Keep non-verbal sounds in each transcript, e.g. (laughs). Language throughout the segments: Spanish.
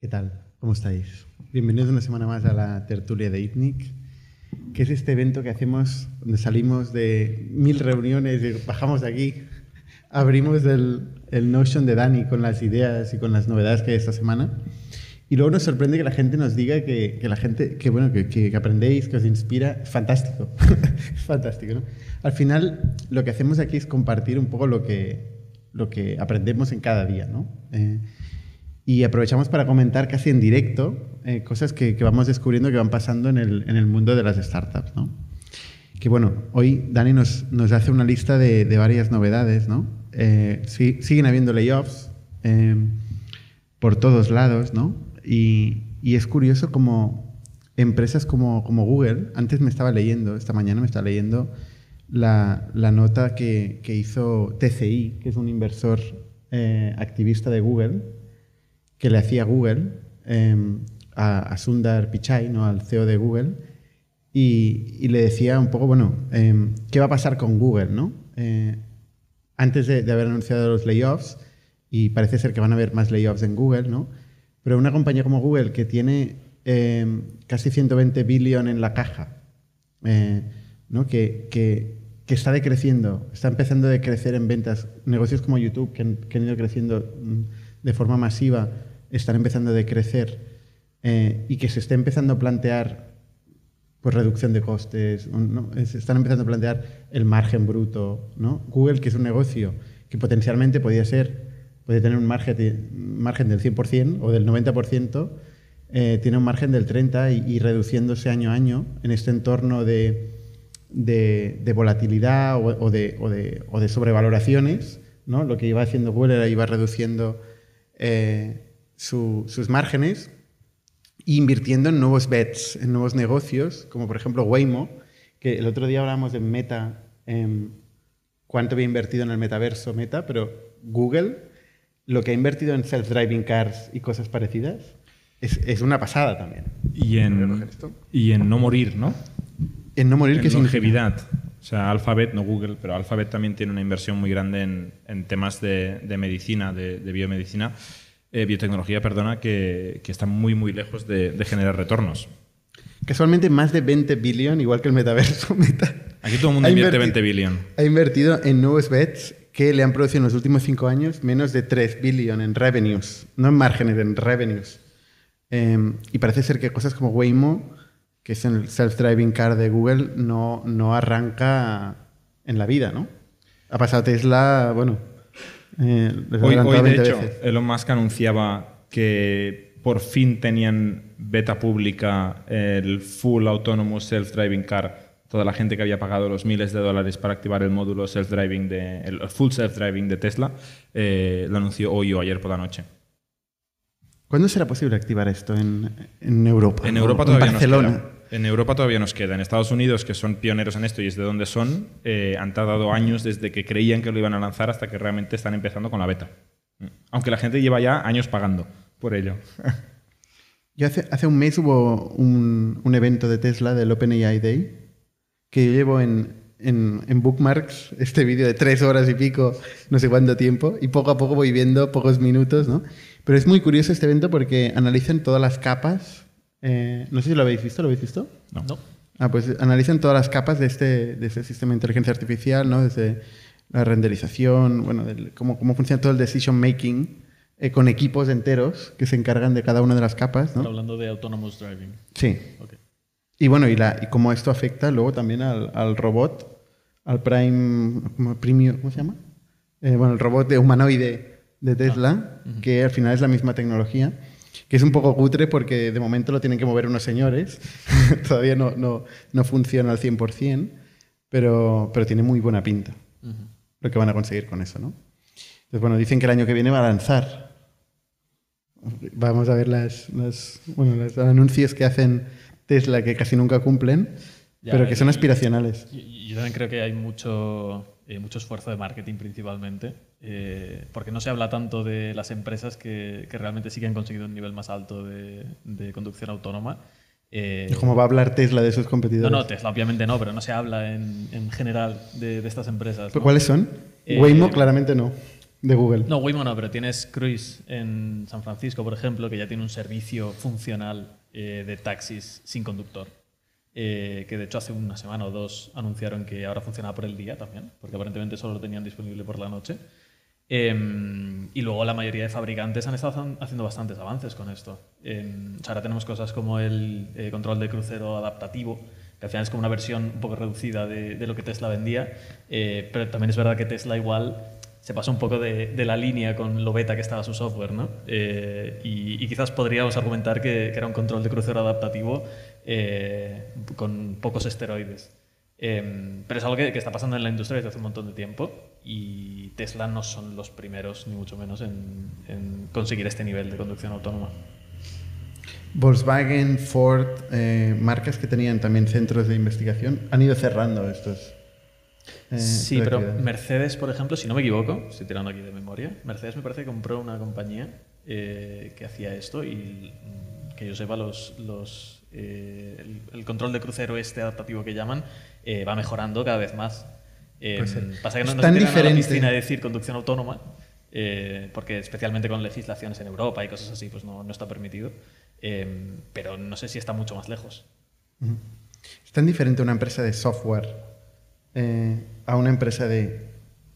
¿Qué tal? ¿Cómo estáis? Bienvenidos una semana más a la tertulia de ITNIC, que es este evento que hacemos donde salimos de mil reuniones y bajamos de aquí, abrimos el, el Notion de Dani con las ideas y con las novedades que hay esta semana. Y luego nos sorprende que la gente nos diga que, que la gente, que bueno, que, que, aprendéis, que os inspira. Fantástico. (laughs) fantástico, ¿no? Al final, lo que hacemos aquí es compartir un poco lo que, lo que aprendemos en cada día, ¿no? Eh, y aprovechamos para comentar casi en directo eh, cosas que, que, vamos descubriendo que van pasando en el, en el mundo de las startups, ¿no? Que bueno, hoy Dani nos, nos hace una lista de, de varias novedades, ¿no? Eh, siguen habiendo layoffs eh, por todos lados, ¿no? Y, y, es curioso como empresas como, como Google, antes me estaba leyendo, esta mañana me estaba leyendo la, nota que, hizo TCI, que es un inversor eh, activista de Google, que le hacía Google eh, a, Sundar Pichai, ¿no? al CEO de Google, y, le decía un poco, bueno, eh, ¿qué va a pasar con Google? ¿no? Eh, antes de, haber anunciado los layoffs, y parece ser que van a haber más layoffs en Google, ¿no? pero una compañía como Google que tiene eh, casi 120 billones en la caja, eh, ¿no? que, está decreciendo, está empezando a decrecer en ventas, negocios como YouTube que han, ido creciendo de forma masiva, están empezando a decrecer eh, y que se está empezando a plantear pues reducción de costes, se están empezando a plantear el margen bruto. Google, que es un negocio que potencialmente podría ser, puede tener un margen, margen del 100% o del 90%, eh, tiene un margen del 30% y, y, reduciéndose año a año en este entorno de, de, de volatilidad o, o, de, o, de, o, de, sobrevaloraciones. ¿no? Lo que iba haciendo Google era iba reduciendo eh, su, sus márgenes invirtiendo en nuevos bets, en nuevos negocios, como por ejemplo Waymo, que el otro día hablábamos de Meta, eh, cuánto había invertido en el metaverso Meta, pero Google, lo que ha invertido en self-driving cars y cosas parecidas, es, es, una pasada también. Y en, y en no morir, ¿no? En no morir, en ¿qué longevidad. O sea, Alphabet, no Google, pero Alphabet también tiene una inversión muy grande en, en temas de, de, medicina, de, de biomedicina eh, biotecnología, perdona, que, que, está muy, muy lejos de, de, generar retornos. Casualmente más de 20 billones, igual que el metaverso. (laughs) Meta. Aquí todo el mundo invierte 20 billones. Ha invertido en nuevos bets que le han producido en los últimos cinco años menos de 3 billones en revenues, no en márgenes, en revenues. Eh, y parece ser que cosas como Waymo, que es el self-driving car de Google, no, no arranca en la vida, ¿no? Ha pasado Tesla, bueno, eh, hoy, hoy, de hecho, veces. Elon Musk anunciaba que por fin tenían beta pública el full autonomous self-driving car. Toda la gente que había pagado los miles de dólares para activar el módulo self-driving, de, el full self-driving de Tesla, eh, lo anunció hoy o ayer por la noche. ¿Cuándo será posible activar esto en, en Europa? En Europa todavía en Barcelona. En Europa todavía nos queda. En Estados Unidos, que son pioneros en esto y es de donde son, eh, han tardado años desde que creían que lo iban a lanzar hasta que realmente están empezando con la beta. Aunque la gente lleva ya años pagando por ello. Yo hace, hace un mes hubo un, un, evento de Tesla del OpenAI Day que yo llevo en, en, en Bookmarks este vídeo de tres horas y pico, no sé cuánto tiempo, y poco a poco voy viendo pocos minutos, ¿no? Pero es muy curioso este evento porque analizan todas las capas eh, no sé si lo habéis visto, ¿lo habéis visto? No. no. Ah, pues analizan todas las capas de este, de este sistema de inteligencia artificial, ¿no? Desde la renderización, bueno, del, cómo, cómo funciona todo el decision making eh, con equipos enteros que se encargan de cada una de las capas, ¿no? Está hablando de autonomous driving. Sí. Okay. Y bueno, y, la, y cómo esto afecta luego también al, al robot, al Prime, ¿cómo, Premium, ¿cómo se llama? Eh, bueno, el robot de humanoide de Tesla, ah. uh -huh. que al final es la misma tecnología que es un poco cutre porque de momento lo tienen que mover unos señores, (laughs) todavía no, no, no, funciona al 100%, pero, pero tiene muy buena pinta uh -huh. lo que van a conseguir con eso, ¿no? Entonces, bueno, dicen que el año que viene va a lanzar. Vamos a ver las, las, bueno, los anuncios que hacen Tesla que casi nunca cumplen, ya, pero que son aspiracionales. Yo, yo también creo que hay mucho, eh, mucho esfuerzo de marketing principalmente, eh, porque no se habla tanto de las empresas que, que, realmente sí que han conseguido un nivel más alto de, de conducción autónoma. Eh, ¿Cómo va a hablar Tesla de sus competidores? No, no, Tesla obviamente no, pero no se habla en, en general de, de, estas empresas. ¿no? ¿Cuáles son? Waymo claramente no. de Google. No, Waymo no, pero tienes Cruise en San Francisco, por ejemplo, que ya tiene un servicio funcional eh, de taxis sin conductor. Eh, que de hecho hace una semana o dos anunciaron que ahora funcionaba por el día también, porque aparentemente solo lo tenían disponible por la noche. Em, y luego la mayoría de fabricantes han estado haciendo bastantes avances con esto. Em, ahora tenemos cosas como el eh, control de crucero adaptativo, que al final es como una versión un poco reducida de, lo que Tesla vendía, eh, pero también es verdad que Tesla igual se pasó un poco de, la línea con lo beta que estaba su software, ¿no? y, quizás podríamos argumentar que, era un control de crucero adaptativo eh, con pocos esteroides. Em, pero es algo que, está pasando en la industria desde hace un montón de tiempo y Tesla no son los primeros, ni mucho menos, en, conseguir este nivel de conducción autónoma. Volkswagen, Ford, eh, marcas que tenían también centros de investigación, han ido cerrando estos. Eh, sí, pero Mercedes, por ejemplo, si no me equivoco, estoy tirando aquí de memoria, Mercedes me parece que compró una compañía que hacía esto y mm, que yo sepa, los, los eh, el, control de crucero este adaptativo que llaman eh, va mejorando cada vez más. Eh, pasa que no, nos se a la piscina decir conducción autónoma, porque especialmente con legislaciones en Europa y cosas así, pues no, no está permitido. pero no sé si está mucho más lejos. ¿Es tan diferente una empresa de software a una empresa de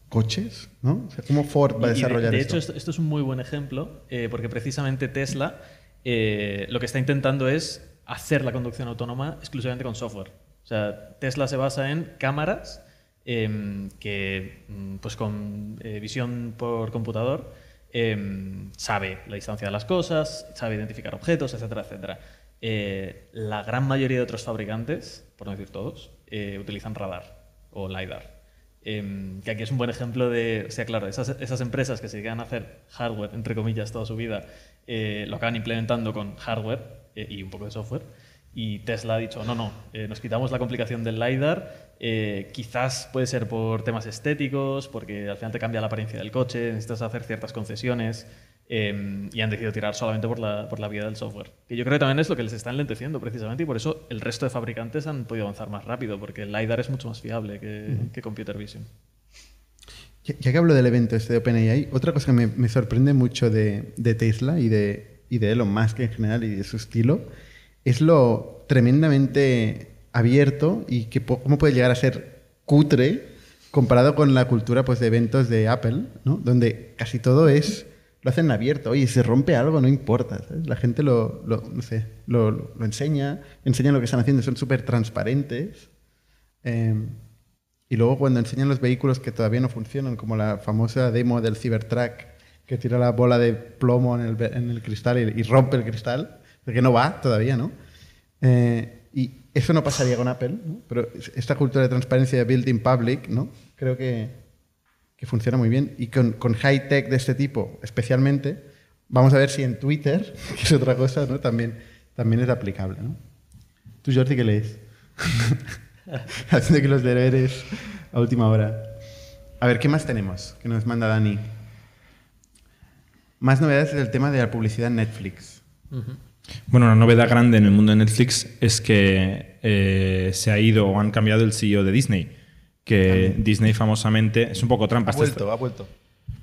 coches? ¿no? ¿Cómo Ford va a desarrollar de, de hecho, esto, es un muy buen ejemplo, porque precisamente Tesla lo que está intentando es hacer la conducción autónoma exclusivamente con software. O sea, Tesla se basa en cámaras em, que, mm, pues con eh, visión por computador, em, sabe la distancia de las cosas, sabe identificar objetos, etcétera, etcétera. Eh, la gran mayoría de otros fabricantes, por no decir todos, eh, utilizan radar o LiDAR. Em, que aquí es un buen ejemplo de, o sea, claro, esas, esas, empresas que se dedican a hacer hardware, entre comillas, toda su vida, lo acaban implementando con hardware eh, y un poco de software. Y Tesla ha dicho, no, no, eh, nos quitamos la complicación del LiDAR, eh, quizás puede ser por temas estéticos, porque al final te cambia la apariencia del coche, necesitas hacer ciertas concesiones, y han decidido tirar solamente por la, por la vía del software. Que yo creo que también es lo que les está enlenteciendo precisamente, y por eso el resto de fabricantes han podido avanzar más rápido, porque el LiDAR es mucho más fiable que, que Computer Vision. Ya, que hablo del evento este de OpenAI, otra cosa que me, me sorprende mucho de, de Tesla y de, y de Elon Musk en general y de su estilo, es lo tremendamente abierto y que cómo puede llegar a ser cutre comparado con la cultura pues, de eventos de Apple, ¿no? donde casi todo es, lo hacen abierto, oye, se rompe algo, no importa, la gente lo, lo no sé, lo, enseña, lo que están haciendo, son súper transparentes. Em, y luego cuando enseñan los vehículos que todavía no funcionan, como la famosa demo del Cybertruck, que tira la bola de plomo en el, en el cristal y, rompe el cristal, porque no va todavía, ¿no? Eh, y eso no pasaría con Apple, ¿no? pero esta cultura de transparencia de building public, ¿no? Creo que, que funciona muy bien. Y con, con high tech de este tipo, especialmente, vamos a ver si en Twitter, (laughs) que es otra cosa, ¿no? también, también es aplicable. ¿no? ¿Tú, Jordi, qué lees? (laughs) Haciendo que los deberes a última hora. A ver, ¿qué más tenemos que nos manda Dani? Más novedades del tema de la publicidad en Netflix. Bueno, una novedad grande en el mundo de Netflix es que eh, se ha ido o han cambiado el CEO de Disney. Que Disney famosamente es un poco trampa. Ha vuelto, ha vuelto.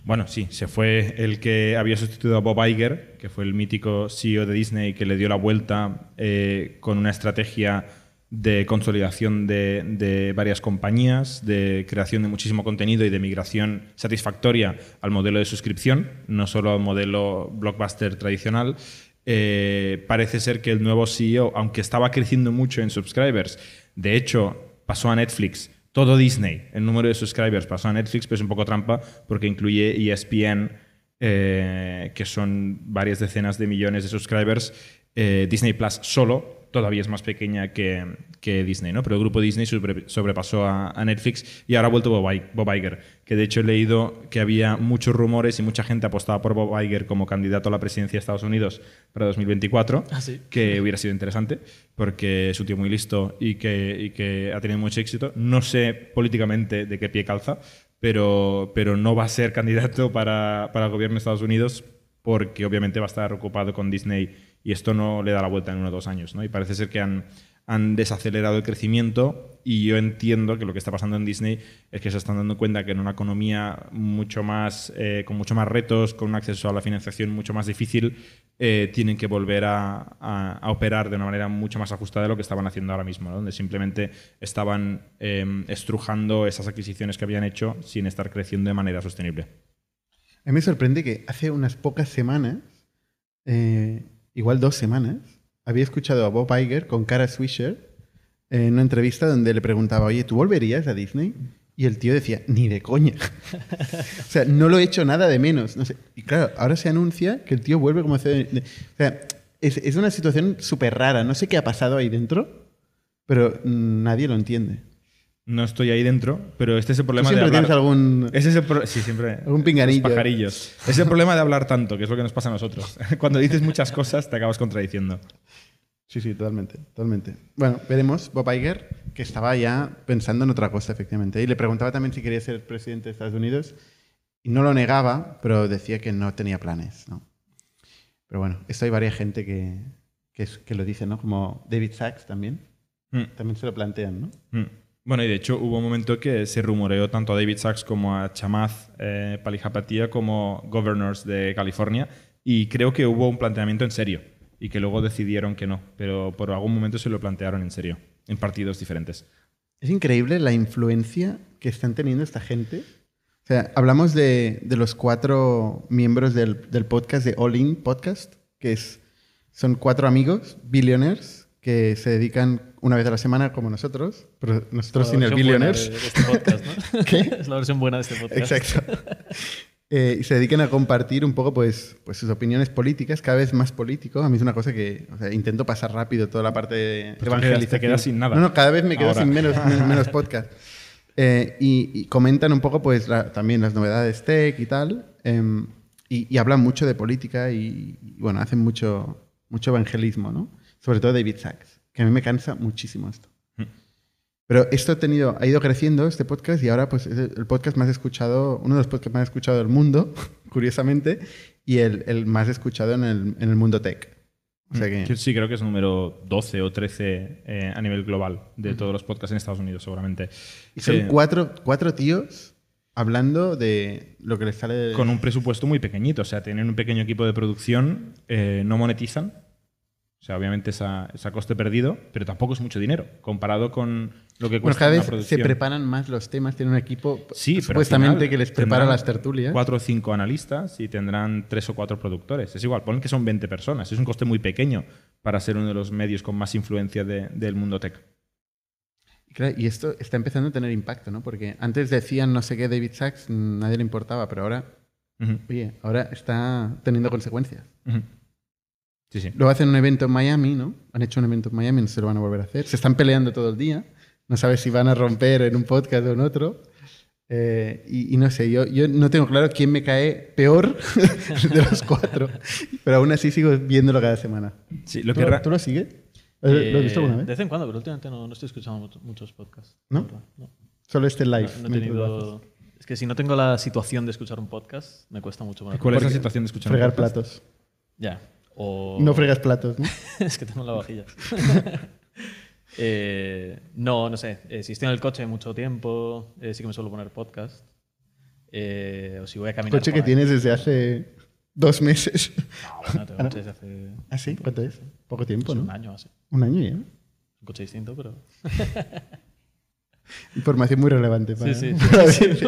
Bueno, sí, se fue el que había sustituido a Bob Iger, que fue el mítico CEO de Disney que le dio la vuelta eh, con una estrategia de consolidación de, varias compañías, de creación de muchísimo contenido y de migración satisfactoria al modelo de suscripción, no solo al modelo blockbuster tradicional. Eh, parece ser que el nuevo CEO, aunque estaba creciendo mucho en subscribers, de hecho pasó a Netflix, todo Disney, el número de subscribers pasó a Netflix, pero es un poco trampa porque incluye ESPN, eh, que son varias decenas de millones de subscribers, eh, Disney Plus solo todavía es más pequeña que, que Disney, ¿no? Pero el grupo Disney sobrepasó a, Netflix y ahora ha vuelto Bob, Iger, que de hecho he leído que había muchos rumores y mucha gente apostaba por Bob Iger como candidato a la presidencia de Estados Unidos para 2024, ah, que hubiera sido interesante porque es un tío muy listo y que, y que ha tenido mucho éxito. No sé políticamente de qué pie calza, pero, pero no va a ser candidato para, para el gobierno de Estados Unidos porque obviamente va a estar ocupado con Disney y esto no le da la vuelta en uno o dos años. ¿no? Y parece ser que han, han desacelerado el crecimiento y yo entiendo que lo que está pasando en Disney es que se están dando cuenta que en una economía mucho más, eh, con mucho más retos, con un acceso a la financiación mucho más difícil, eh, tienen que volver a, operar de una manera mucho más ajustada de lo que estaban haciendo ahora mismo, donde simplemente estaban em, estrujando esas adquisiciones que habían hecho sin estar creciendo de manera sostenible. A mí me sorprende que hace unas pocas semanas, eh, igual dos semanas, había escuchado a Bob Iger con Cara Swisher en una entrevista donde le preguntaba, oye, ¿tú volverías a Disney? Y el tío decía, ni de coña. (laughs) o sea, no lo he hecho nada de menos. No sé. Y claro, ahora se anuncia que el tío vuelve como hace... O sea, es, es una situación súper rara. No sé qué ha pasado ahí dentro, pero nadie lo entiende. No estoy ahí dentro, pero este es el problema de hablar... tienes algún... Es sí, siempre. Algún pinganillo. pajarillos. Es el problema de hablar tanto, que es lo que nos pasa a nosotros. (laughs) Cuando dices muchas cosas, te acabas contradiciendo. Sí, sí, totalmente, totalmente. Bueno, veremos Bob Iger, que estaba ya pensando en otra cosa, efectivamente. Y le preguntaba también si quería ser presidente de Estados Unidos. Y no lo negaba, pero decía que no tenía planes, ¿no? Pero bueno, esto hay varias gente que, que, lo dice, ¿no? Como David Sachs también. Mm. También se lo plantean, ¿no? Mm. Bueno, y de hecho hubo un momento que se rumoreó tanto a David Sachs como a Chamath eh, como governors de California. Y creo que hubo un planteamiento en serio y que luego decidieron que no, pero por algún momento se lo plantearon en serio, en partidos diferentes. Es increíble la influencia que están teniendo esta gente. O sea, hablamos de, los cuatro miembros del, del, podcast de All In Podcast, que es, son cuatro amigos, billionaires, que se dedican una vez a la semana como nosotros, pero nosotros sin el billionaires. este podcast, ¿no? (laughs) ¿Qué? Es la versión buena de este podcast. Exacto. Eh, y se dediquen a compartir un poco pues, pues sus opiniones políticas, cada vez más político. A mí es una cosa que o sea, intento pasar rápido toda la parte de pues evangelización. Te quedas sin nada. No, no, cada vez me quedo sin menos, menos (laughs) podcast. Eh, y, comentan un poco pues también las novedades tech y tal. Em, y, hablan mucho de política y, y, bueno, hacen mucho, mucho evangelismo, ¿no? Sobre todo David Sachs, que a mí me cansa muchísimo esto. Pero esto ha, tenido, ha ido creciendo, este podcast, y ahora pues, es el podcast más escuchado, uno de los podcasts más escuchados del mundo, (laughs) curiosamente, y el, el más escuchado en el, en el, mundo tech. O sea mm. que... Sí, creo que es número 12 o 13 eh, a nivel global de todos los podcasts en Estados Unidos, seguramente. Y son cuatro, cuatro tíos hablando de lo que les sale... Con un presupuesto muy pequeñito, o sea, tienen un pequeño equipo de producción, eh, no monetizan, o sea, obviamente es a, coste perdido, pero tampoco es mucho dinero comparado con lo que cuesta bueno, cada vez se preparan más los temas, tienen un equipo supuestamente que les prepara las tertulias. Cuatro o cinco analistas y tendrán tres o cuatro productores. Es igual, ponen que son 20 personas. Es un coste muy pequeño para ser uno de los medios con más influencia del mundo tech. Y esto está empezando a tener impacto, ¿no? Porque antes decían no sé qué David Sachs, nadie le importaba, pero ahora, oye, ahora está teniendo consecuencias. Sí, sí. Luego hacen un evento en Miami, ¿no? Han hecho un evento en Miami, no se lo van a volver a hacer. Se están peleando todo el día. No sabes si van a romper en un podcast o en otro. Eh, y, no sé, yo, yo no tengo claro quién me cae peor (laughs) de los cuatro. Pero aún así sigo viéndolo cada semana. Sí, lo ¿Tú, que ¿Tú lo sigues? ¿Lo has visto alguna vez? De vez en cuando, pero últimamente no, no estoy escuchando muchos podcasts. ¿No? Solo este live. No, he tenido... Es que si no tengo la situación de escuchar un podcast, me cuesta mucho más. ¿Cuál es la situación de escuchar un podcast? Fregar platos. Ya. No fregas platos, ¿no? (laughs) es que tengo la vajilla. (laughs) Eh, no, no sé. Eh, si estoy en el coche mucho tiempo, eh, sí que me suelo poner podcast. o si voy a caminar. ¿Coche que tienes desde hace dos meses? No, no tengo coche desde hace. (laughs) ¿Ah, sí? ¿Cuánto es? Poco tiempo, ¿no? Un año así. Un año ya. Un coche distinto, pero. Información muy relevante para. Sí, sí.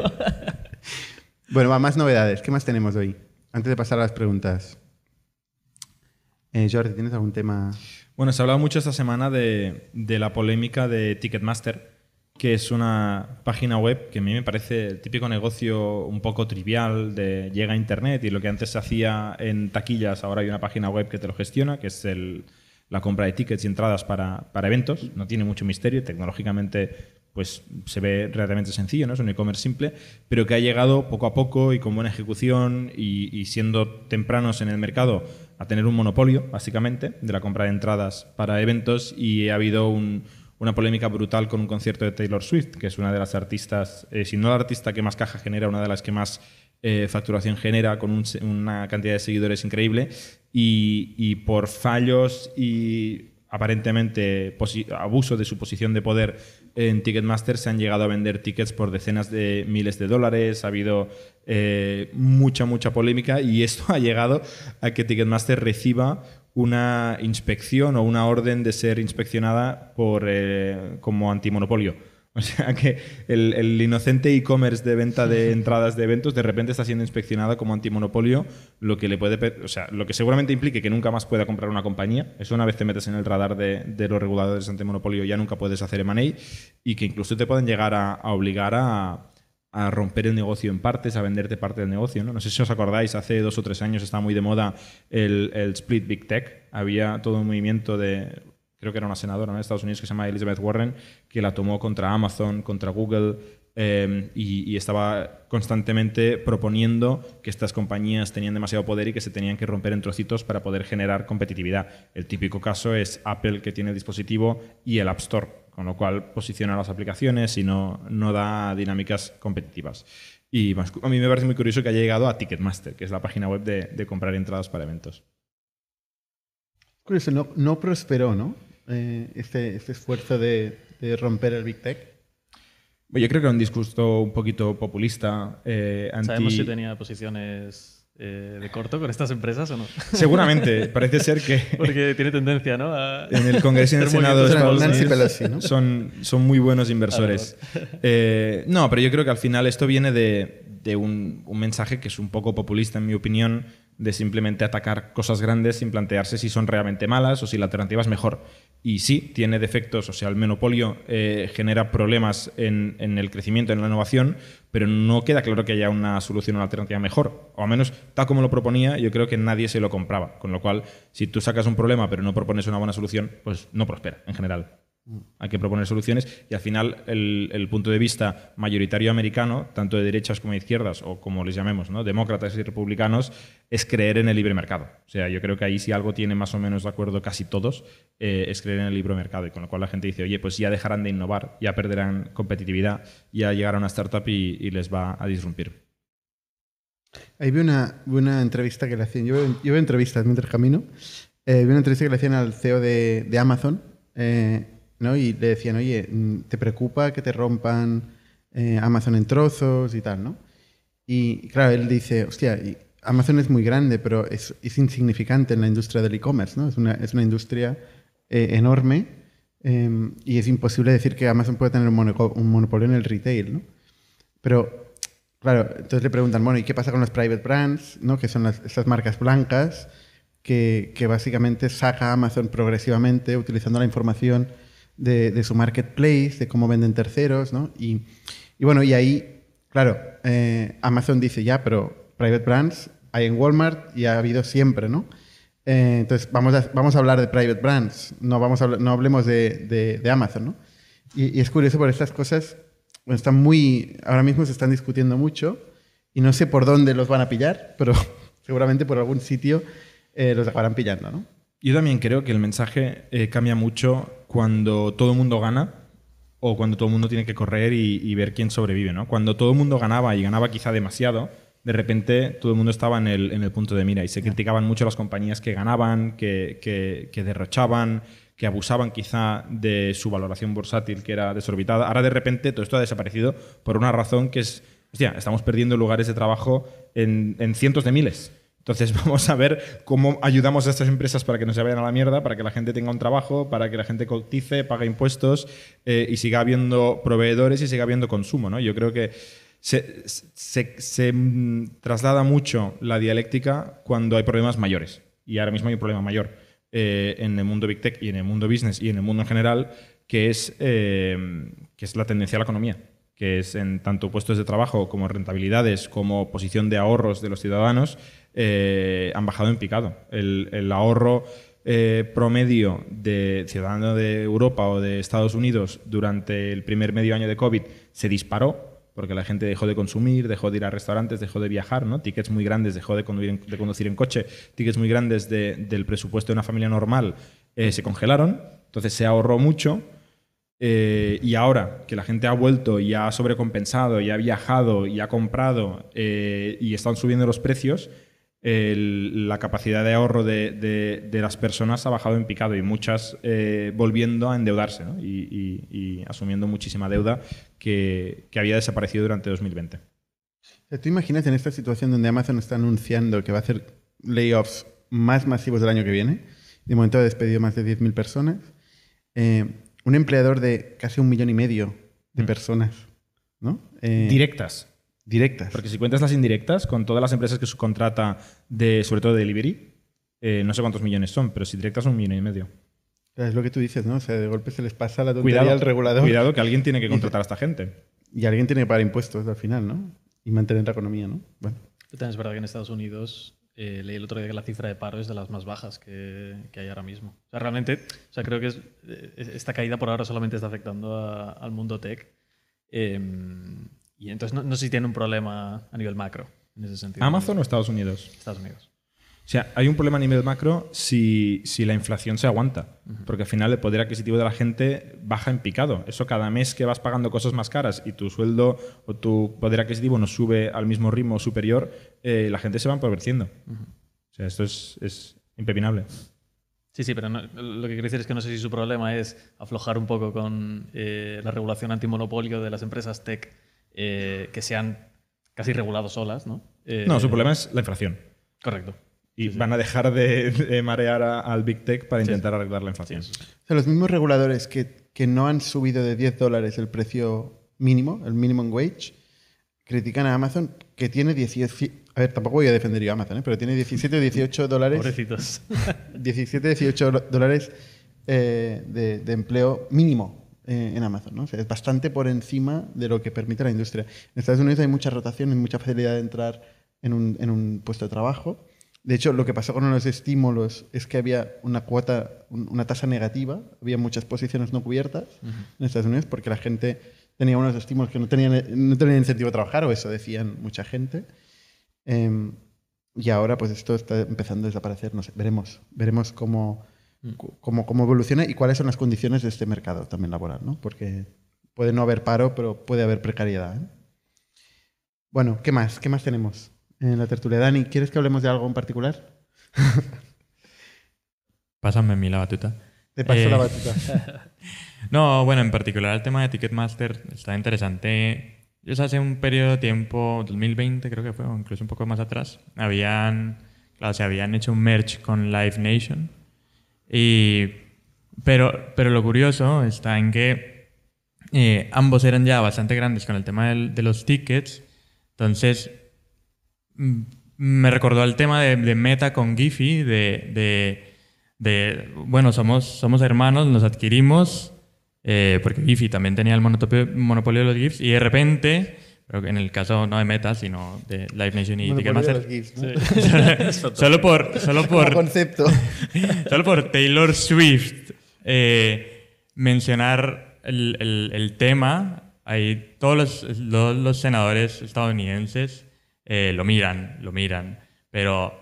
bueno, más novedades. ¿Qué más tenemos hoy? Antes de pasar a las preguntas. Eh, Jordi, ¿tienes algún tema? Bueno, se ha hablado mucho esta semana de, la polémica de Ticketmaster, que es una página web que a mí me parece el típico negocio un poco trivial de llega a Internet y lo que antes se hacía en taquillas, ahora hay una página web que te lo gestiona, que es la compra de tickets y entradas para, para eventos. No tiene mucho misterio, tecnológicamente pues se ve relativamente sencillo, ¿no? es un e-commerce simple, pero que ha llegado poco a poco y con buena ejecución y, siendo tempranos en el mercado a tener un monopolio, básicamente, de la compra de entradas para eventos y ha habido una polémica brutal con un concierto de Taylor Swift, que es una de las artistas, eh, si no la artista que más caja genera, una de las que más eh, facturación genera, con una cantidad de seguidores increíble, y, y por fallos y aparentemente abuso de su posición de poder en Ticketmaster, se han llegado a vender tickets por decenas de miles de dólares, ha habido eh, mucha, mucha polémica y esto (laughs) ha llegado a que Ticketmaster reciba una inspección o una orden de ser inspeccionada por, eh, como antimonopolio. (laughs) O sea que el, inocente e-commerce de venta de entradas de eventos de repente está siendo inspeccionado como antimonopolio, lo que le puede, o sea, lo que seguramente implique que nunca más pueda comprar una compañía. Eso una vez te metes en el radar de, los reguladores antimonopolio ya nunca puedes hacer M&A y que incluso te pueden llegar a, obligar a, romper el negocio en partes, a venderte parte del negocio. ¿no? no sé si os acordáis, hace dos o tres años estaba muy de moda el, el split big tech. Había todo un movimiento de creo que era una senadora en Estados Unidos que se llama Elizabeth Warren, que la tomó contra Amazon, contra Google, em, y, estaba constantemente proponiendo que estas compañías tenían demasiado poder y que se tenían que romper en trocitos para poder generar competitividad. El típico caso es Apple que tiene el dispositivo y el App Store, con lo cual posiciona las aplicaciones y no, no da dinámicas competitivas. Y a mí me parece muy curioso que haya llegado a Ticketmaster, que es la página web de, comprar entradas para eventos. Curioso, no, no prosperó, ¿no? Eh, este, este, esfuerzo de, romper el Big Tech? Yo creo que era un discurso un poquito populista. Eh, ¿Sabemos si tenía posiciones eh, de corto con estas empresas o no? (laughs) Seguramente, parece ser que... (laughs) Porque tiene tendencia, ¿no? (laughs) En el Congreso y en el Senado de Estados Unidos son, son muy buenos inversores. no, pero yo creo que al final esto viene de, de un, un, mensaje que es un poco populista, en mi opinión, de simplemente atacar cosas grandes sin plantearse si son realmente malas o si la alternativa es mejor. Y sí, tiene defectos, o sea, el monopolio eh, genera problemas en, el crecimiento, en la innovación, pero no queda claro que haya una solución o una alternativa mejor. O al menos, tal como lo proponía, yo creo que nadie se lo compraba. Con lo cual, si tú sacas un problema pero no propones una buena solución, pues no prospera en general. Hay que proponer soluciones y al final el, punto de vista mayoritario americano, tanto de derechas como de izquierdas, o como les llamemos, ¿no? demócratas y republicanos, es creer en el libre mercado. O sea, yo creo que ahí si algo tiene más o menos de acuerdo casi todos, eh, es creer en el libre mercado. Y con lo cual la gente dice, oye, pues ya dejarán de innovar, ya perderán competitividad, ya llegará una startup y, les va a disrumpir. Ahí vi una, una entrevista que le hacían, yo, veo entrevistas mientras camino, eh, vi una entrevista que le hacían al CEO de, Amazon, eh, ¿no? Y le decían, oye, mm, ¿te preocupa que te rompan eh, Amazon en trozos y tal, ¿no? Y claro, él dice, hostia, Amazon es muy grande, pero es, es insignificante en la industria del e-commerce, ¿no? Es una, es una industria eh, enorme em, y es imposible decir que Amazon puede tener un, monopolio en el retail, ¿no? Pero, claro, entonces le preguntan, bueno, ¿y qué pasa con los private brands, ¿no? Que son las, estas marcas blancas que, que básicamente saca Amazon progresivamente utilizando la información de, su marketplace, de cómo venden terceros, ¿no? Y, bueno, y ahí, claro, eh, Amazon dice ya, pero private brands hay en Walmart y ha habido siempre, ¿no? Eh, entonces, vamos a, vamos a hablar de private brands, no, vamos a, no hablemos de, de, Amazon, ¿no? Y, es curioso por estas cosas, están muy, ahora mismo se están discutiendo mucho y no sé por dónde los van a pillar, pero (laughs) seguramente por algún sitio eh, los acabarán pillando, ¿no? Yo también creo que el mensaje cambia mucho cuando todo el mundo gana o cuando todo el mundo tiene que correr y, ver quién sobrevive. ¿no? Cuando todo el mundo ganaba y ganaba quizá demasiado, de repente todo el mundo estaba en el, en el punto de mira y se criticaban mucho las compañías que ganaban, que, que, derrochaban, que abusaban quizá de su valoración bursátil, que era desorbitada. Ahora de repente todo esto ha desaparecido por una razón que es, hostia, estamos perdiendo lugares de trabajo en, en cientos de miles. Entonces (laughs) vamos a ver cómo ayudamos a estas empresas para que no se vayan a la mierda, para que la gente tenga un trabajo, para que la gente cotice, pague impuestos eh, y siga habiendo proveedores y siga habiendo consumo. ¿no? Yo creo que se, se, mm, traslada mucho la dialéctica cuando hay problemas mayores. Y ahora mismo hay un problema mayor eh, en el mundo Big Tech y en el mundo business y en el mundo en general, que es, eh, que es la tendencia a la economía que es en tanto puestos de trabajo como rentabilidades, como posición de ahorros de los ciudadanos, eh, han bajado en picado. El, ahorro eh, promedio de ciudadano de Europa o de Estados Unidos durante el primer medio año de COVID se disparó porque la gente dejó de consumir, dejó de ir a restaurantes, dejó de viajar, ¿no? Tickets muy grandes, dejó de conducir en, coche, tickets muy grandes del presupuesto de una familia normal eh, se congelaron, entonces se ahorró mucho. y ahora que la gente ha vuelto y ha sobrecompensado y ha viajado y ha comprado y están subiendo los precios, la capacidad de ahorro de, las personas ha bajado en picado y muchas eh, volviendo a endeudarse y, asumiendo muchísima deuda que, había desaparecido durante 2020. ¿Tú imaginas en esta situación donde Amazon está anunciando que va a hacer layoffs más masivos del año que viene? De momento ha despedido más de 10.000 personas. Eh, un empleador de casi un millón y medio de mm. personas, ¿no? Eh, directas. Directas. Porque si cuentas las indirectas, con todas las empresas que subcontrata, de, sobre todo de delivery, eh, no sé cuántos millones son, pero si directas son un millón y medio. Es lo que tú dices, ¿no? O sea, de golpe se les pasa la tontería cuidado, al regulador. Cuidado que alguien tiene que contratar a esta gente. Y alguien tiene que pagar impuestos al final, ¿no? Y mantener la economía, ¿no? Bueno. También es verdad que en Estados Unidos eh, leí el otro día que la cifra de paro es de las más bajas que, que hay ahora mismo. O sea, realmente, o sea, creo que es, esta caída por ahora solamente está afectando al mundo tech. Eh, y entonces no, sé si tiene un problema a nivel macro en ese sentido. ¿Amazon o Estados Unidos? Estados Unidos. O sea, hay un problema a nivel macro si, si la inflación se aguanta, porque al final el poder adquisitivo de la gente baja en picado. Eso cada mes que vas pagando cosas más caras y tu sueldo o tu poder adquisitivo no sube al mismo ritmo superior, eh, la gente se va empobreciendo. O sea, esto es, es impepinable. Sí, sí, pero lo que quiero decir es que no sé si su problema es aflojar un poco con eh, la regulación antimonopolio de las empresas tech eh, que sean casi regulados solas, ¿no? Eh, no, su problema es la inflación. Correcto. Y van a dejar de, marear al Big Tech para intentar arreglar la inflación. O sea, los mismos reguladores que, que, no han subido de 10 dólares el precio mínimo, el minimum wage, critican a Amazon que tiene 18... A ver, tampoco voy a defender yo a Amazon, ¿eh? pero tiene 17 o 18 dólares... Pobrecitos. (laughs) 17 18 dólares de, de empleo mínimo eh, en Amazon. ¿no? es bastante por encima de lo que permite la industria. En Estados Unidos hay mucha rotación, y mucha facilidad de entrar en un, en un puesto de trabajo. De hecho, lo que pasó con los estímulos es que había una cuota, una tasa negativa, había muchas posiciones no cubiertas en Estados Unidos porque la gente tenía unos estímulos que no tenían, no tenían incentivo a trabajar, o eso decían mucha gente. Em, y ahora pues esto está empezando a desaparecer, no sé, veremos, veremos cómo. Cómo, cómo evoluciona y cuáles son las condiciones de este mercado también laboral, ¿no? Porque puede no haber paro, pero puede haber precariedad. ¿eh? Bueno, ¿qué más? ¿Qué más tenemos en la tertulia? Dani, ¿quieres que hablemos de algo en particular? (laughs) Pásame a mí la batuta. Te paso la eh, batuta. (laughs) no, bueno, en particular el tema de Ticketmaster está interesante. Yo hace un periodo de tiempo, 2020 creo que fue, o incluso un poco más atrás, habían, claro, se habían hecho un merge con Live Nation y, pero, pero lo curioso está en que eh, ambos eran ya bastante grandes con el tema de los tickets. Entonces, mm, me recordó el tema de, Meta con Giphy, de, de, de, bueno, somos, somos hermanos, nos adquirimos, eh, porque Giphy también tenía el monopolio de los GIFs, y de repente en el caso no de Meta, sino de Live Nation y Ticketmaster. (laughs) (laughs) solo por. Solo por concepto. (laughs) solo por Taylor Swift eh, mencionar el, el, tema, ahí todos los, los, senadores estadounidenses eh, lo miran, lo miran. Pero.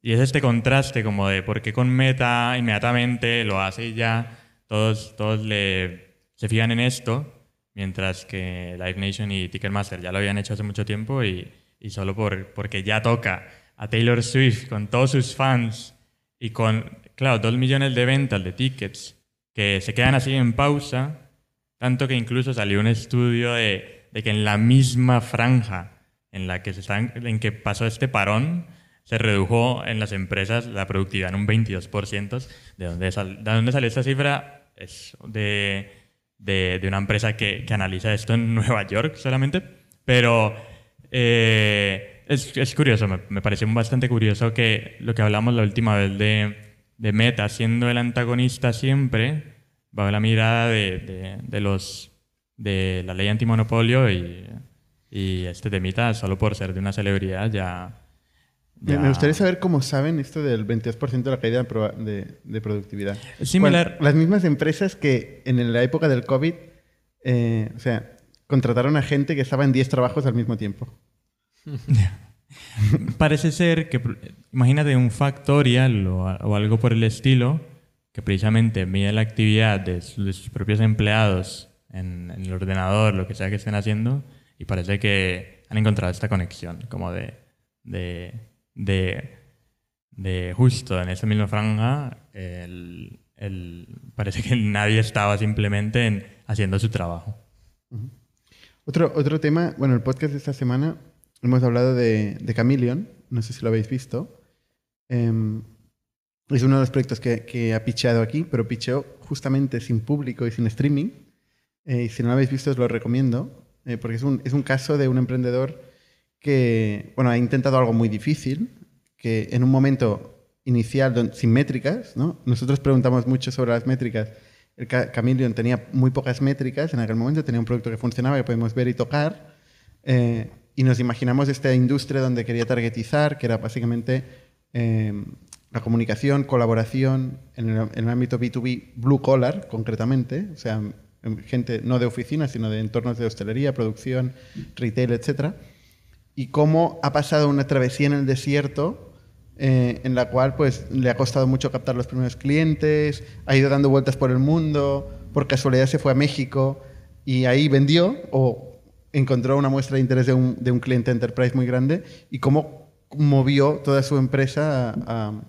Y es este contraste como de por qué con Meta inmediatamente lo hace y ya todos, todos le, se fijan en esto mientras que Live Nation y Ticketmaster ya lo habían hecho hace mucho tiempo y, y solo por, porque ya toca a Taylor Swift con todos sus fans y con, claro, dos millones de ventas de tickets que se quedan así en pausa, tanto que incluso salió un estudio de, de que en la misma franja en la que, se están, en que pasó este parón, se redujo en las empresas la productividad en un 22%. ¿De dónde, sal, ¿De dónde salió esta cifra? Es de de, una empresa que, que, analiza esto en Nueva York solamente, pero eh, es, es, curioso, me, me, pareció bastante curioso que lo que hablamos la última vez de, de Meta siendo el antagonista siempre, bajo la mirada de, de, de los de la ley antimonopolio y, y este temita, solo por ser de una celebridad, ya me gustaría saber cómo saben esto del 22% de la caída de, de productividad. Similar. las mismas empresas que en la época del COVID, eh, o sea, contrataron a gente que estaba en 10 trabajos al mismo tiempo. (laughs) Parece ser que, imagínate un factorial o, algo por el estilo, que precisamente mide la actividad de, sus propios empleados en, en, el ordenador, lo que sea que estén haciendo, y parece que han encontrado esta conexión, como de, de de, justo en esa misma franja, parece que nadie estaba simplemente haciendo su trabajo. otro, otro tema, bueno, el podcast de esta semana hemos hablado de, de Chameleon, no sé si lo habéis visto. Em, es uno de los proyectos que, ha picheado aquí, pero picheó justamente sin público y sin streaming. Eh, y si no lo habéis visto, os lo recomiendo, eh, porque es un, es un caso de un emprendedor que bueno, ha intentado algo muy difícil, que en un momento inicial sin métricas, ¿no? nosotros preguntamos mucho sobre las métricas, el Chameleon tenía muy pocas métricas en aquel momento, tenía un producto que funcionaba, que podemos ver y tocar, eh, y nos imaginamos esta industria donde quería targetizar, que era básicamente la comunicación, colaboración en el, ámbito B2B, blue collar concretamente, o sea, gente no de oficina, sino de entornos de hostelería, producción, retail, etc. Y cómo ha pasado una travesía en el desierto eh, en la cual pues, le ha costado mucho captar los primeros clientes, ha ido dando vueltas por el mundo, por casualidad se fue a México y ahí vendió o encontró una muestra de interés de un, cliente enterprise muy grande y cómo movió toda su empresa a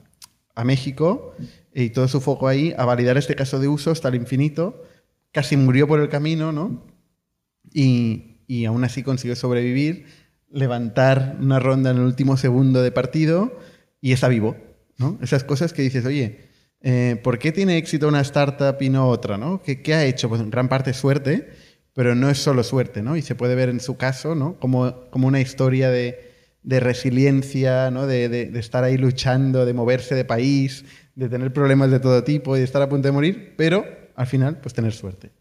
a México y todo su foco ahí a validar este caso de uso hasta el infinito. Casi murió por el camino, ¿no? Y, y aún así consiguió sobrevivir, levantar una ronda en el último segundo de partido y está vivo, ¿no? Esas cosas que dices, oye, eh, ¿por qué tiene éxito una startup y no otra, ¿no? ¿Qué, ¿Qué, ha hecho? Pues en gran parte suerte, pero no es solo suerte, ¿no? Y se puede ver en su caso, ¿no? Como, como una historia de, de resiliencia, ¿no? De, de, estar ahí luchando, de moverse de país, de tener problemas de todo tipo y de estar a punto de morir, pero al final, pues tener suerte.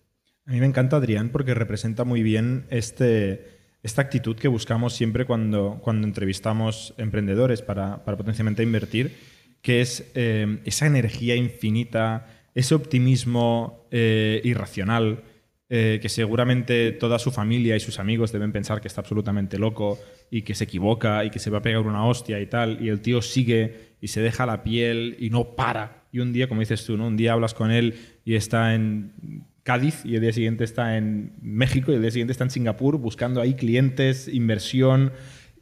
A mí me encanta Adrián porque representa muy bien este, esta actitud que buscamos siempre cuando, cuando entrevistamos emprendedores para, para potencialmente invertir, que es eh, esa energía infinita, ese optimismo eh, irracional, eh, que seguramente toda su familia y sus amigos deben pensar que está absolutamente loco y que se equivoca y que se va a pegar una hostia y tal, y el tío sigue y se deja la piel y no para. Y un día, como dices tú, ¿no? un día hablas con él y está en Cádiz y el día siguiente está en México y el día siguiente está en Singapur buscando ahí clientes, inversión.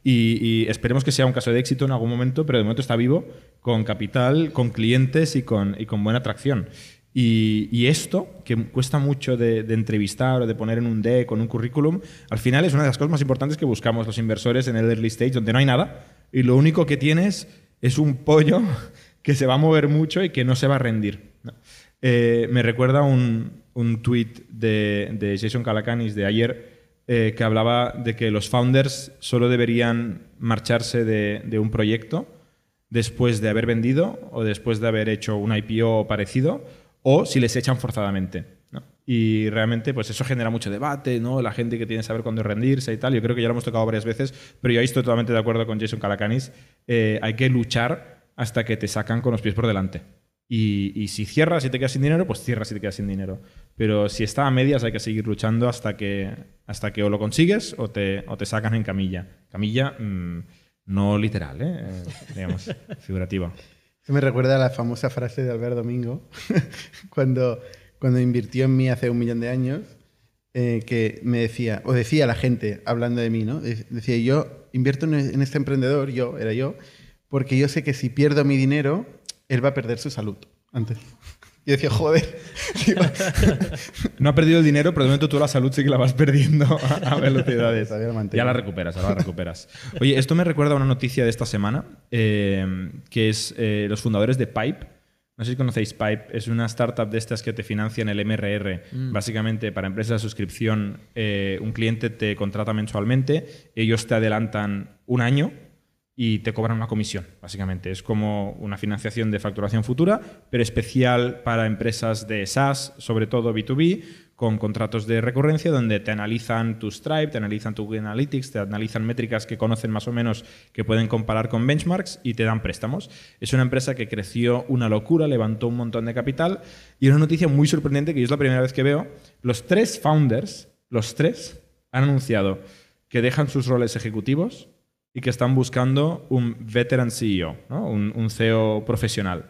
Y, esperemos que sea un caso de éxito en algún momento, pero de momento está vivo, con capital, con clientes y con, y con buena atracción. Y, esto, que cuesta mucho de, entrevistar o de poner en un deck, con un currículum, al final es una de las cosas más importantes que buscamos los inversores en el early stage, donde no hay nada y lo único que tienes es un pollo (laughs) que se va a mover mucho y que no se va a rendir. Eh, me recuerda un, un tweet de, Jason Calacanis de ayer eh, que hablaba de que los founders solo deberían marcharse de, un proyecto después de haber vendido o después de haber hecho un IPO parecido o si les echan forzadamente. Y realmente pues eso genera mucho debate, ¿no? la gente que tiene que saber cuándo rendirse y tal. Yo creo que ya lo hemos tocado varias veces, pero yo ahí estoy totalmente de acuerdo con Jason Calacanis. Eh, hay que luchar hasta que te sacan con los pies por delante. Y, si cierras y te quedas sin dinero, pues cierras y te quedas sin dinero. Pero si está a medias, hay que seguir luchando hasta que, hasta que o lo consigues o te, o te sacan en camilla. Camilla mm, no literal, ¿eh? eh digamos, (laughs) figurativa. Se me recuerda a la famosa frase de Albert Domingo, (laughs) cuando, cuando invirtió en mí hace un millón de años, eh, que me decía, o decía la gente hablando de mí, ¿no? Decía, yo invierto en este emprendedor, yo, era yo, porque yo sé que si pierdo mi dinero, él va a perder su salud antes. Y decía, joder. (laughs) no ha perdido el dinero, pero de momento tú la salud sí que la vas perdiendo a, velocidades. (laughs) ya la recuperas, ahora la recuperas. Oye, esto me recuerda a una noticia de esta semana, eh, que es eh, los fundadores de Pipe. No sé si conocéis Pipe, es una startup de estas que te financian el MRR. Mm. Básicamente, para empresas de suscripción, eh, un cliente te contrata mensualmente, ellos te adelantan un año y te cobran una comisión, básicamente. Es como una financiación de facturación futura, pero especial para empresas de SaaS, sobre todo B2B, con contratos de recurrencia donde te analizan tu Stripe, te analizan tu Google Analytics, te analizan métricas que conocen más o menos que pueden comparar con benchmarks y te dan préstamos. Es una empresa que creció una locura, levantó un montón de capital y una noticia muy sorprendente que yo es la primera vez que veo. Los tres founders, los tres, han anunciado que dejan sus roles ejecutivos y que están buscando un veteran CEO, un, CEO profesional.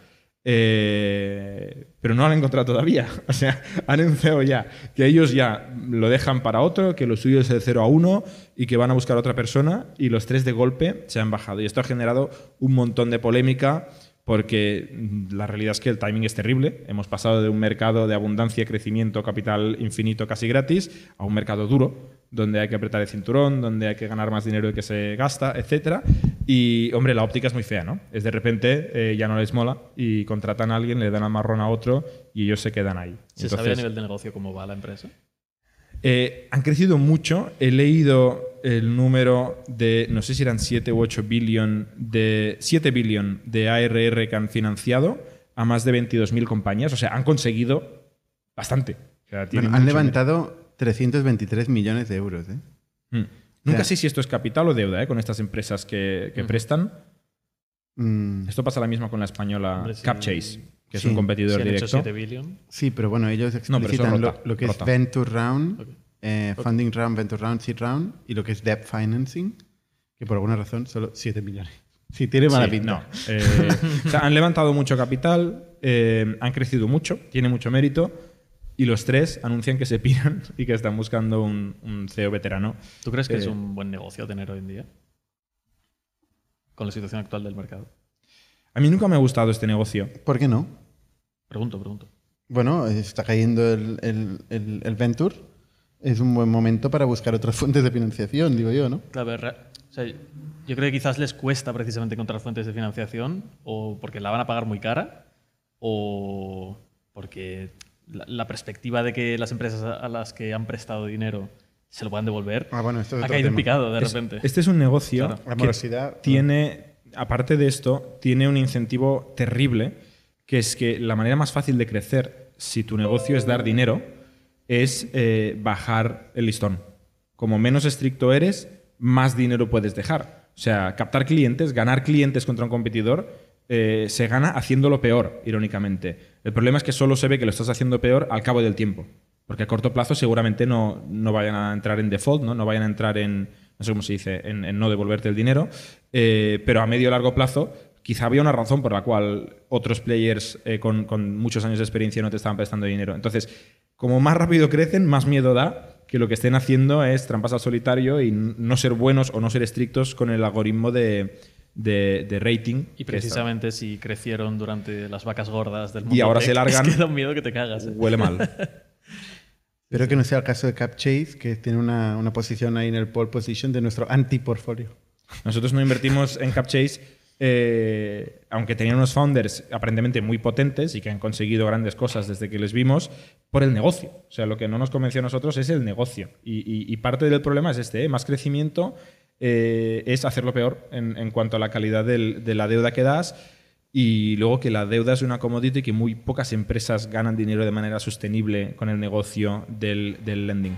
Eh, pero no lo han encontrado todavía. (laughs) O sea, han anunciado ya que ellos ya lo dejan para otro, que lo suyo es el 0 a 1 y que van a buscar a otra persona y los tres de golpe se han bajado. Y esto ha generado un montón de polémica porque mm, la realidad es que el timing es terrible. Hemos pasado de un mercado de abundancia, crecimiento, capital infinito casi gratis a un mercado duro, donde hay que apretar el cinturón, donde hay que ganar más dinero de que se gasta, etc. Y, hombre, la óptica es muy fea, ¿no? Es de repente eh, ya no les mola y contratan a alguien, le dan a marrón a otro y ellos se quedan ahí. ¿Se sabe a nivel de negocio cómo va la empresa? Eh, han crecido mucho. He leído el número de, no sé si eran 7 u 8 billion de, 7 billion de ARR que han financiado a más de 22.000 compañías. O sea, han conseguido bastante. han levantado 323 millones de euros. ¿eh? Mm. Nunca sé si esto es capital o deuda ¿eh? con estas empresas que, prestan. Mm. Esto pasa la misma con la española CapChase, que es un competidor directo. 7 billion. Sí, pero bueno, ellos explicitan lo, que es Venture Round eh, funding round, venture round, seed round y lo que es debt financing, que por alguna razón solo 7 millones. (laughs) Sí, tiene mala pinta. No. Eh, (laughs) han levantado mucho capital, eh, han crecido mucho, tiene mucho mérito. Y los tres anuncian que se piran (laughs) y que están buscando un, CEO veterano. ¿Tú crees que es un buen negocio tener hoy en día? Con la situación actual del mercado. A mí nunca me ha gustado este negocio. ¿Por qué no? Pregunto, pregunto. Bueno, está cayendo el, el, el Venture es un buen momento para buscar otras (laughs) fuentes de financiación, digo yo, ¿no? Claro, o sea, yo creo que quizás les cuesta precisamente encontrar fuentes de financiación o porque la van a pagar muy cara o porque la, perspectiva de que las empresas a las que han prestado dinero se lo puedan devolver ah, bueno, esto ha caído en picado de repente. Este es un negocio que tiene, aparte de esto, tiene un incentivo terrible, que es que la manera más fácil de crecer si tu negocio es dar dinero es eh, bajar el listón. Como menos estricto eres, más dinero puedes dejar. O sea, captar clientes, ganar clientes contra un competidor, eh, se gana haciéndolo peor, irónicamente. El problema es que solo se ve que lo estás haciendo peor al cabo del tiempo. Porque a corto plazo seguramente no, no vayan a entrar en default, ¿no? no vayan a entrar en, no sé cómo se dice, en, no devolverte el dinero. Eh, pero a medio o largo plazo quizá había una razón por la cual otros players con, con, muchos años de experiencia no te estaban prestando dinero. Entonces, como más rápido crecen, más miedo da que lo que estén haciendo es trampas al solitario y no ser buenos o no ser estrictos con el algoritmo de, rating. Y precisamente si crecieron durante las vacas gordas del mundo. Y ahora (laughs) se largan. Es que da un miedo que te cagas. ¿eh? Huele mal. (laughs) Espero que no sea el caso de CapChase, que tiene una, una posición ahí en el pole position de nuestro anti-portfolio. Nosotros no invertimos en CapChase eh, aunque tenían unos founders aparentemente muy potentes y que han conseguido grandes cosas desde que les vimos, por el negocio. O sea, lo que no nos convenció a nosotros es el negocio. Y, parte del problema es este, ¿eh? más crecimiento eh, es hacerlo peor en, cuanto a la calidad de la deuda que das y luego que la deuda es una commodity que muy pocas empresas ganan dinero de manera sostenible con el negocio del, del lending.